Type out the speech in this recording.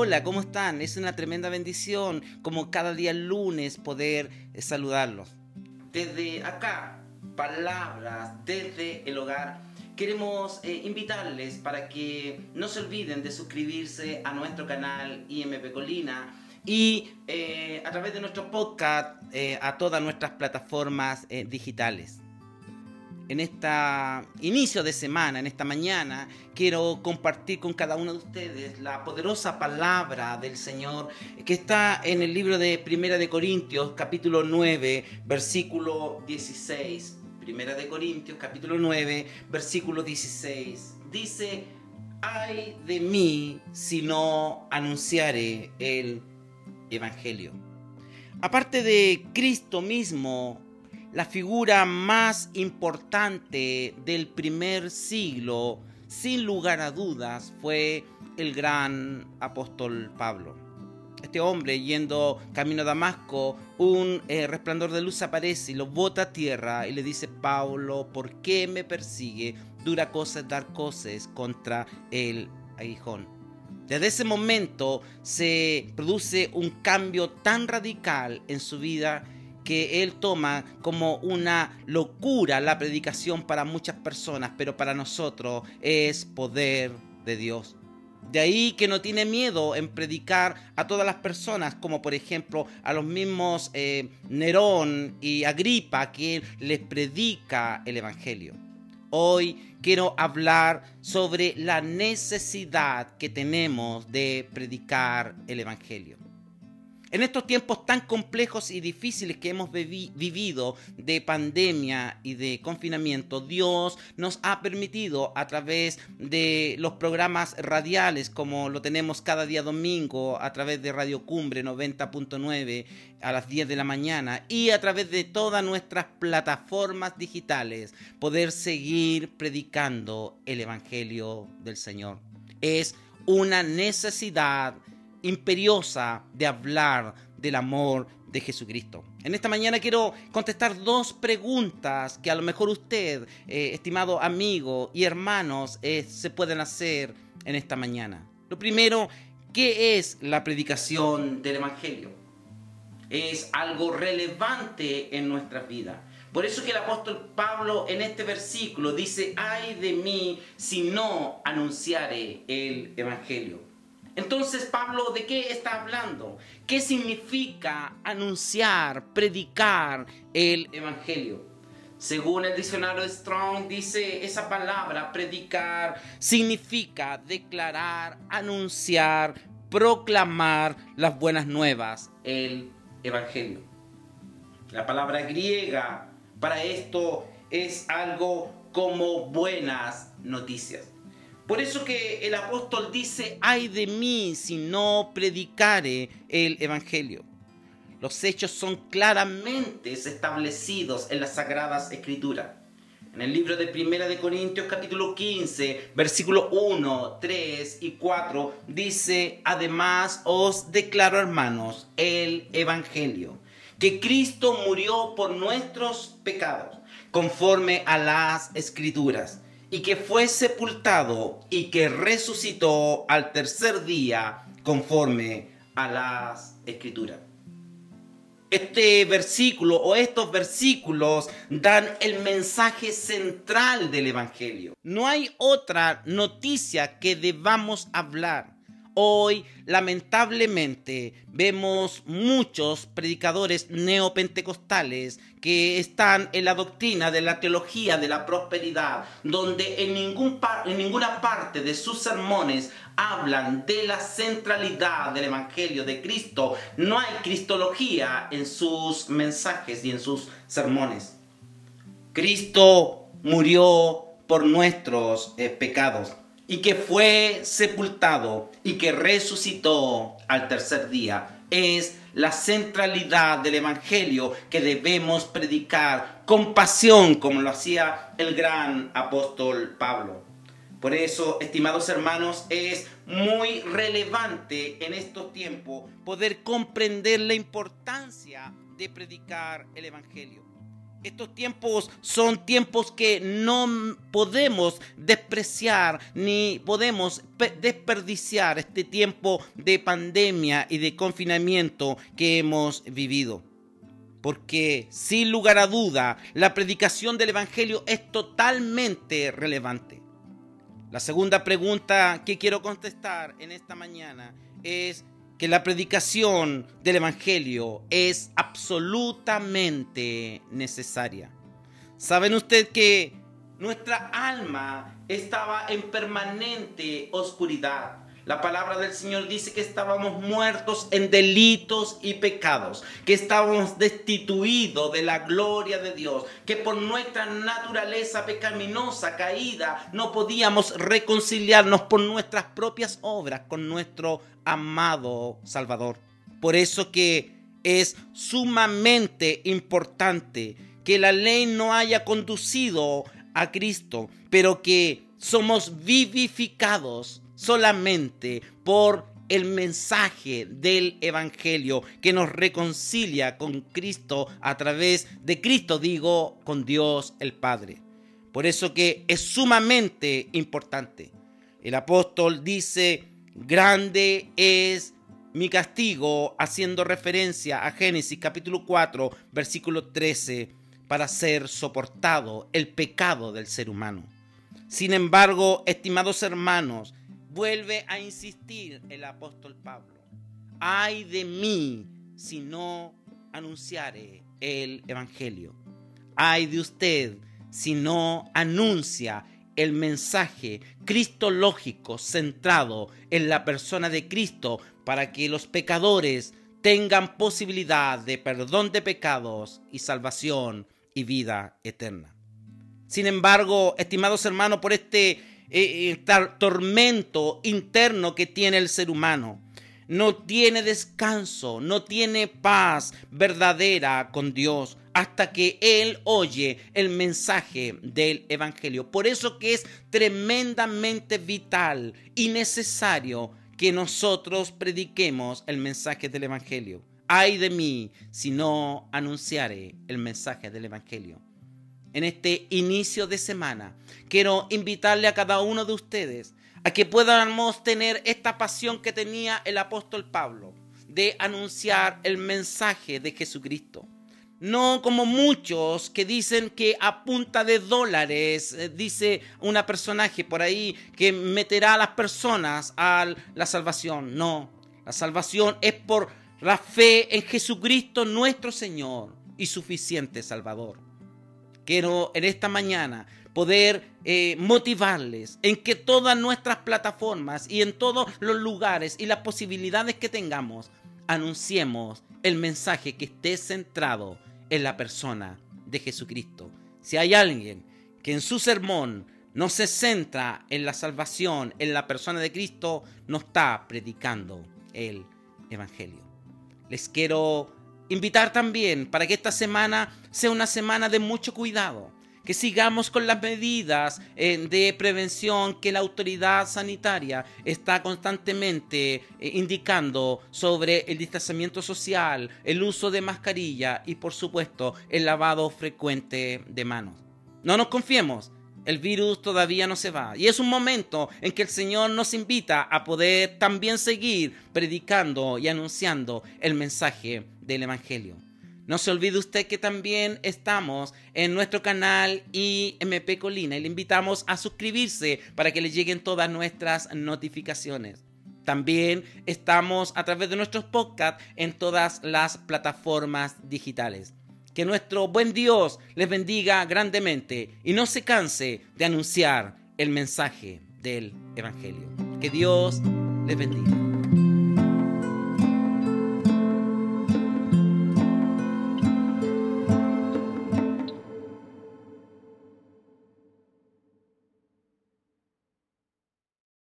Hola, ¿cómo están? Es una tremenda bendición, como cada día lunes, poder eh, saludarlos. Desde acá, palabras desde el hogar, queremos eh, invitarles para que no se olviden de suscribirse a nuestro canal IMP Colina y eh, a través de nuestro podcast a todas nuestras plataformas digitales en este inicio de semana, en esta mañana, quiero compartir con cada uno de ustedes la poderosa palabra del Señor que está en el libro de Primera de Corintios, capítulo 9, versículo 16. Primera de Corintios, capítulo 9, versículo 16. Dice, ay de mí si no anunciare el Evangelio. Aparte de Cristo mismo, la figura más importante del primer siglo, sin lugar a dudas, fue el gran apóstol Pablo. Este hombre, yendo camino a Damasco, un eh, resplandor de luz aparece y lo bota a tierra y le dice, Pablo, ¿por qué me persigue? Dura cosa dar cosas contra el aguijón. Desde ese momento se produce un cambio tan radical en su vida que él toma como una locura la predicación para muchas personas, pero para nosotros es poder de Dios. De ahí que no tiene miedo en predicar a todas las personas, como por ejemplo a los mismos eh, Nerón y Agripa, que les predica el Evangelio. Hoy quiero hablar sobre la necesidad que tenemos de predicar el Evangelio. En estos tiempos tan complejos y difíciles que hemos vivido de pandemia y de confinamiento, Dios nos ha permitido a través de los programas radiales como lo tenemos cada día domingo a través de Radio Cumbre 90.9 a las 10 de la mañana y a través de todas nuestras plataformas digitales poder seguir predicando el Evangelio del Señor. Es una necesidad imperiosa de hablar del amor de Jesucristo. En esta mañana quiero contestar dos preguntas que a lo mejor usted, eh, estimado amigo y hermanos, eh, se pueden hacer en esta mañana. Lo primero, ¿qué es la predicación del Evangelio? Es algo relevante en nuestras vidas. Por eso que el apóstol Pablo en este versículo dice, ay de mí si no anunciare el Evangelio. Entonces, Pablo, ¿de qué está hablando? ¿Qué significa anunciar, predicar el Evangelio? Según el diccionario Strong dice esa palabra, predicar, significa declarar, anunciar, proclamar las buenas nuevas, el Evangelio. La palabra griega para esto es algo como buenas noticias. Por eso que el apóstol dice, ay de mí si no predicare el Evangelio. Los hechos son claramente establecidos en las Sagradas Escrituras. En el libro de Primera de Corintios capítulo 15, versículo 1, 3 y 4 dice, además os declaro hermanos el Evangelio, que Cristo murió por nuestros pecados, conforme a las Escrituras y que fue sepultado y que resucitó al tercer día conforme a las escrituras. Este versículo o estos versículos dan el mensaje central del Evangelio. No hay otra noticia que debamos hablar Hoy, lamentablemente, vemos muchos predicadores neopentecostales que están en la doctrina de la teología de la prosperidad, donde en, ningún en ninguna parte de sus sermones hablan de la centralidad del Evangelio de Cristo. No hay cristología en sus mensajes y en sus sermones. Cristo murió por nuestros eh, pecados y que fue sepultado y que resucitó al tercer día. Es la centralidad del Evangelio que debemos predicar con pasión como lo hacía el gran apóstol Pablo. Por eso, estimados hermanos, es muy relevante en estos tiempos poder comprender la importancia de predicar el Evangelio. Estos tiempos son tiempos que no podemos despreciar ni podemos desperdiciar este tiempo de pandemia y de confinamiento que hemos vivido. Porque sin lugar a duda, la predicación del Evangelio es totalmente relevante. La segunda pregunta que quiero contestar en esta mañana es que la predicación del Evangelio es absolutamente necesaria. ¿Saben ustedes que nuestra alma estaba en permanente oscuridad? La palabra del Señor dice que estábamos muertos en delitos y pecados, que estábamos destituidos de la gloria de Dios, que por nuestra naturaleza pecaminosa, caída, no podíamos reconciliarnos por nuestras propias obras con nuestro amado Salvador. Por eso que es sumamente importante que la ley no haya conducido a Cristo, pero que somos vivificados solamente por el mensaje del Evangelio que nos reconcilia con Cristo a través de Cristo, digo, con Dios el Padre. Por eso que es sumamente importante. El apóstol dice, grande es mi castigo, haciendo referencia a Génesis capítulo 4, versículo 13, para ser soportado el pecado del ser humano. Sin embargo, estimados hermanos, vuelve a insistir el apóstol Pablo. Ay de mí si no anunciare el Evangelio. Ay de usted si no anuncia el mensaje cristológico centrado en la persona de Cristo para que los pecadores tengan posibilidad de perdón de pecados y salvación y vida eterna. Sin embargo, estimados hermanos, por este eh, eh tormento interno que tiene el ser humano. No tiene descanso, no tiene paz verdadera con Dios hasta que Él oye el mensaje del Evangelio. Por eso que es tremendamente vital y necesario que nosotros prediquemos el mensaje del Evangelio. Ay de mí si no anunciare el mensaje del Evangelio en este inicio de semana, quiero invitarle a cada uno de ustedes a que podamos tener esta pasión que tenía el apóstol Pablo de anunciar el mensaje de Jesucristo. No como muchos que dicen que a punta de dólares, eh, dice una personaje por ahí, que meterá a las personas a la salvación. No, la salvación es por la fe en Jesucristo nuestro Señor y suficiente Salvador. Quiero en esta mañana poder eh, motivarles en que todas nuestras plataformas y en todos los lugares y las posibilidades que tengamos, anunciemos el mensaje que esté centrado en la persona de Jesucristo. Si hay alguien que en su sermón no se centra en la salvación, en la persona de Cristo, no está predicando el Evangelio. Les quiero invitar también para que esta semana sea una semana de mucho cuidado, que sigamos con las medidas eh, de prevención que la autoridad sanitaria está constantemente eh, indicando sobre el distanciamiento social, el uso de mascarilla y por supuesto el lavado frecuente de manos. No nos confiemos, el virus todavía no se va. Y es un momento en que el Señor nos invita a poder también seguir predicando y anunciando el mensaje del Evangelio. No se olvide usted que también estamos en nuestro canal IMP Colina y le invitamos a suscribirse para que le lleguen todas nuestras notificaciones. También estamos a través de nuestros podcasts en todas las plataformas digitales. Que nuestro buen Dios les bendiga grandemente y no se canse de anunciar el mensaje del Evangelio. Que Dios les bendiga.